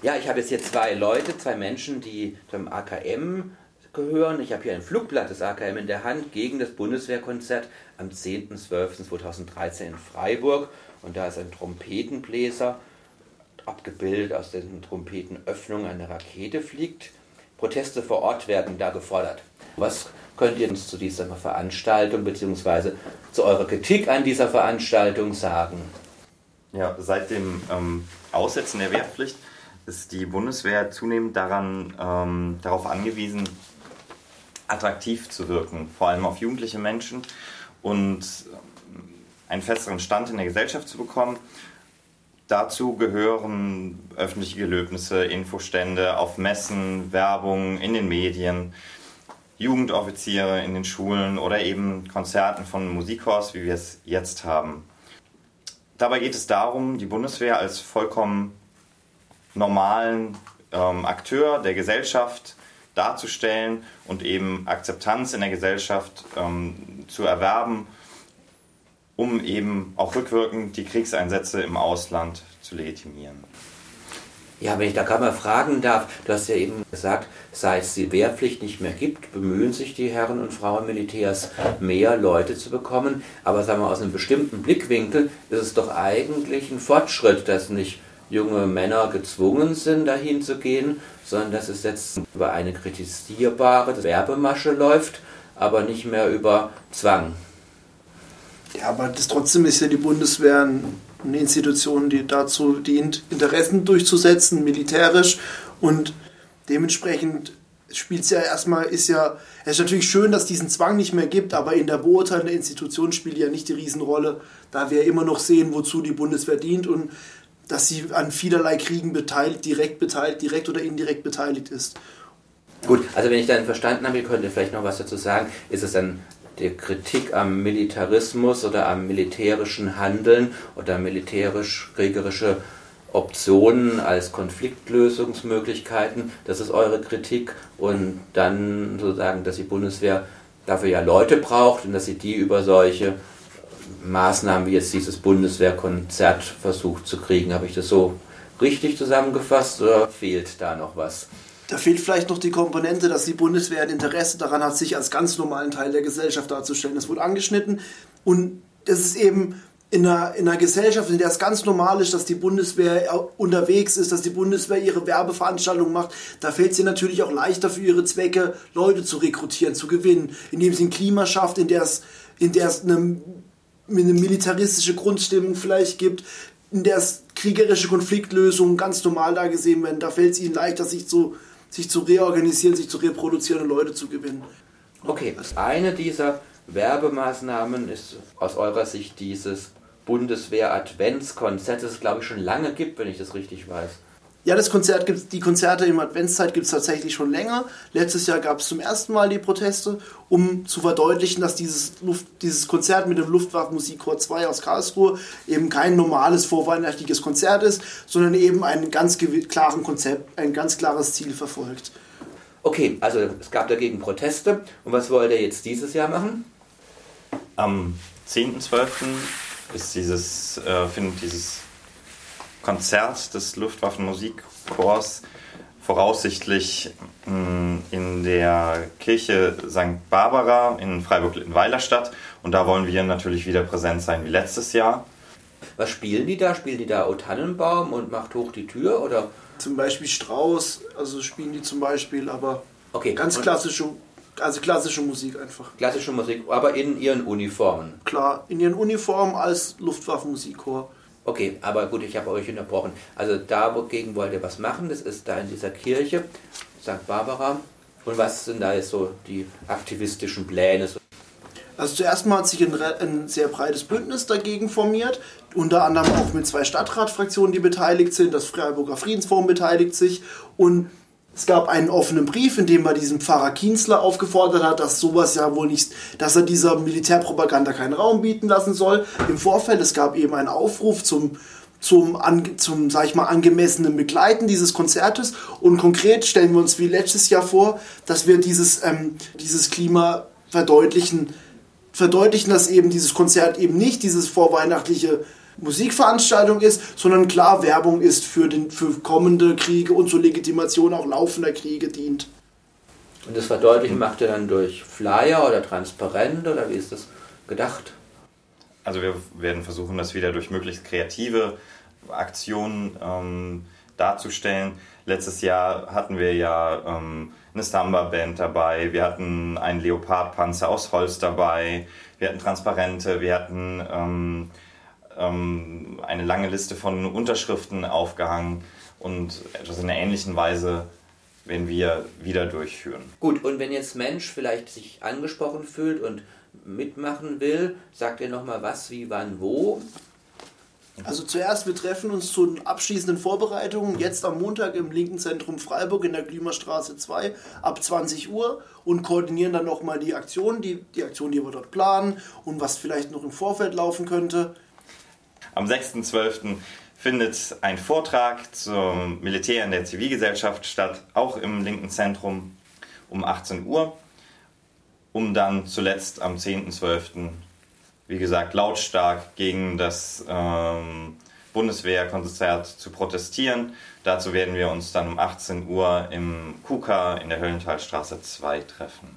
Ja, ich habe jetzt hier zwei Leute, zwei Menschen, die zum AKM gehören. Ich habe hier ein Flugblatt des AKM in der Hand gegen das Bundeswehrkonzert am 10.12.2013 in Freiburg. Und da ist ein Trompetenbläser, abgebildet aus dessen Trompetenöffnung eine Rakete fliegt. Proteste vor Ort werden da gefordert. Was könnt ihr uns zu dieser Veranstaltung bzw. zu eurer Kritik an dieser Veranstaltung sagen? Ja, seit dem ähm, Aussetzen der Wehrpflicht ist die Bundeswehr zunehmend daran, ähm, darauf angewiesen, attraktiv zu wirken, vor allem auf jugendliche Menschen und ähm, einen festeren Stand in der Gesellschaft zu bekommen. Dazu gehören öffentliche Gelöbnisse, Infostände auf Messen, Werbung in den Medien, Jugendoffiziere in den Schulen oder eben Konzerten von Musikchors, wie wir es jetzt haben. Dabei geht es darum, die Bundeswehr als vollkommen normalen ähm, Akteur der Gesellschaft darzustellen und eben Akzeptanz in der Gesellschaft ähm, zu erwerben, um eben auch rückwirkend die Kriegseinsätze im Ausland zu legitimieren. Ja, wenn ich da gerade mal fragen darf, du hast ja eben gesagt, seit es die Wehrpflicht nicht mehr gibt, bemühen sich die Herren und Frauen Militärs, mehr Leute zu bekommen. Aber sagen wir aus einem bestimmten Blickwinkel ist es doch eigentlich ein Fortschritt, dass nicht junge Männer gezwungen sind, dahin zu gehen, sondern dass es jetzt über eine kritisierbare Werbemasche läuft, aber nicht mehr über Zwang. Ja, aber das trotzdem ist ja die Bundeswehr eine Institution, die dazu dient, Interessen durchzusetzen, militärisch. Und dementsprechend spielt es ja erstmal, ist ja, es ist natürlich schön, dass es diesen Zwang nicht mehr gibt, aber in der Beurteilung der Institution spielt ja nicht die Riesenrolle, da wir immer noch sehen, wozu die Bundeswehr dient. Und dass sie an vielerlei Kriegen beteiligt, direkt beteiligt, direkt oder indirekt beteiligt ist. Gut, also wenn ich dann verstanden habe, ihr könnt vielleicht noch was dazu sagen, ist es dann die Kritik am Militarismus oder am militärischen Handeln oder militärisch-kriegerische Optionen als Konfliktlösungsmöglichkeiten, das ist eure Kritik und dann sozusagen, dass die Bundeswehr dafür ja Leute braucht und dass sie die über solche Maßnahmen wie jetzt dieses Bundeswehrkonzert versucht zu kriegen. Habe ich das so richtig zusammengefasst oder fehlt da noch was? Da fehlt vielleicht noch die Komponente, dass die Bundeswehr ein Interesse daran hat, sich als ganz normalen Teil der Gesellschaft darzustellen. Das wurde angeschnitten und das ist eben in einer, in einer Gesellschaft, in der es ganz normal ist, dass die Bundeswehr unterwegs ist, dass die Bundeswehr ihre Werbeveranstaltungen macht, da fällt es ihr natürlich auch leichter für ihre Zwecke, Leute zu rekrutieren, zu gewinnen, indem sie ein Klima schafft, in der es, in der es eine eine militaristische Grundstimmung vielleicht gibt, in der es kriegerische Konfliktlösungen ganz normal da gesehen werden. Da fällt es ihnen leichter, sich zu, sich zu reorganisieren, sich zu reproduzieren und Leute zu gewinnen. Okay, eine dieser Werbemaßnahmen ist aus eurer Sicht dieses Bundeswehr-Adventskonzert, das es glaube ich schon lange gibt, wenn ich das richtig weiß. Ja, das Konzert gibt die Konzerte im Adventszeit gibt es tatsächlich schon länger. Letztes Jahr gab es zum ersten Mal die Proteste, um zu verdeutlichen, dass dieses, Luft, dieses Konzert mit dem Luftwaffenmusikchor 2 aus Karlsruhe eben kein normales vorweihnachtliches Konzert ist, sondern eben ein ganz klaren Konzept, ein ganz klares Ziel verfolgt. Okay, also es gab dagegen Proteste. Und was wollt ihr jetzt dieses Jahr machen? Am 10.12. ist dieses, äh, findet dieses Konzert des Luftwaffenmusikchors voraussichtlich mm, in der Kirche St. Barbara in Freiburg-Littenweiler statt. Und da wollen wir natürlich wieder präsent sein wie letztes Jahr. Was spielen die da? Spielen die da O Tannenbaum und macht hoch die Tür? Oder? Zum Beispiel Strauß, also spielen die zum Beispiel, aber okay. ganz klassische, also klassische Musik einfach. Klassische Musik, aber in ihren Uniformen. Klar, in ihren Uniformen als Luftwaffenmusikchor. Okay, aber gut, ich habe euch unterbrochen. Also dagegen wollt ihr was machen, das ist da in dieser Kirche, St. Barbara. Und was sind da jetzt so die aktivistischen Pläne? Also zuerst mal hat sich ein, ein, sehr breites Bündnis dagegen formiert, unter anderem auch mit zwei Stadtratfraktionen, die beteiligt sind. Das Freiburger Friedensforum beteiligt sich und es gab einen offenen Brief, in dem er diesen Pfarrer Kienzler aufgefordert hat, dass sowas ja wohl nicht, dass er dieser Militärpropaganda keinen Raum bieten lassen soll. Im Vorfeld, es gab eben einen Aufruf zum, zum, zum sag ich mal, angemessenen Begleiten dieses Konzertes. Und konkret stellen wir uns wie letztes Jahr vor, dass wir dieses, ähm, dieses Klima verdeutlichen, verdeutlichen, dass eben dieses Konzert eben nicht dieses vorweihnachtliche Musikveranstaltung ist, sondern klar Werbung ist für, den, für kommende Kriege und zur Legitimation auch laufender Kriege dient. Und das verdeutlichen macht ihr dann durch Flyer oder transparent oder wie ist das gedacht? Also wir werden versuchen, das wieder durch möglichst kreative Aktionen ähm, darzustellen. Letztes Jahr hatten wir ja ähm, eine Stamba-Band dabei, wir hatten einen Leopardpanzer aus Holz dabei, wir hatten Transparente, wir hatten ähm, ähm, eine lange Liste von Unterschriften aufgehangen und etwas in einer ähnlichen Weise werden wir wieder durchführen. Gut, und wenn jetzt Mensch vielleicht sich angesprochen fühlt und mitmachen will, sagt ihr nochmal was, wie, wann, wo? Also zuerst, wir treffen uns zu den abschließenden Vorbereitungen jetzt am Montag im linken Zentrum Freiburg in der Klimastraße 2 ab 20 Uhr und koordinieren dann nochmal die Aktion, die, die Aktion, die wir dort planen und was vielleicht noch im Vorfeld laufen könnte. Am 6.12. findet ein Vortrag zum Militär in der Zivilgesellschaft statt, auch im linken Zentrum um 18 Uhr, um dann zuletzt am 10.12 wie gesagt, lautstark gegen das ähm, Bundeswehrkonzert zu protestieren. Dazu werden wir uns dann um 18 Uhr im KUKA in der Höllentalstraße 2 treffen.